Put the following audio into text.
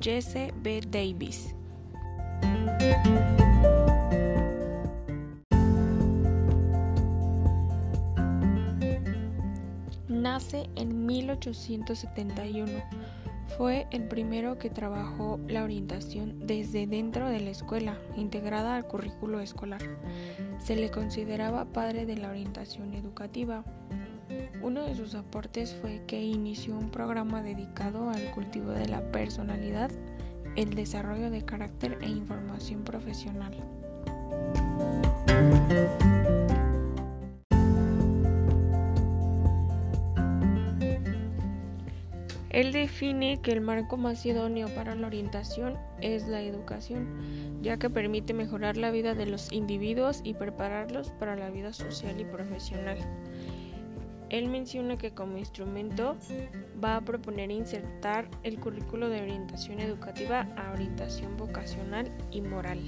Jesse B. Davis. Nace en 1871. Fue el primero que trabajó la orientación desde dentro de la escuela, integrada al currículo escolar. Se le consideraba padre de la orientación educativa. Uno de sus aportes fue que inició un programa dedicado al cultivo de la personalidad, el desarrollo de carácter e información profesional. Él define que el marco más idóneo para la orientación es la educación, ya que permite mejorar la vida de los individuos y prepararlos para la vida social y profesional. Él menciona que como instrumento va a proponer insertar el currículo de orientación educativa a orientación vocacional y moral.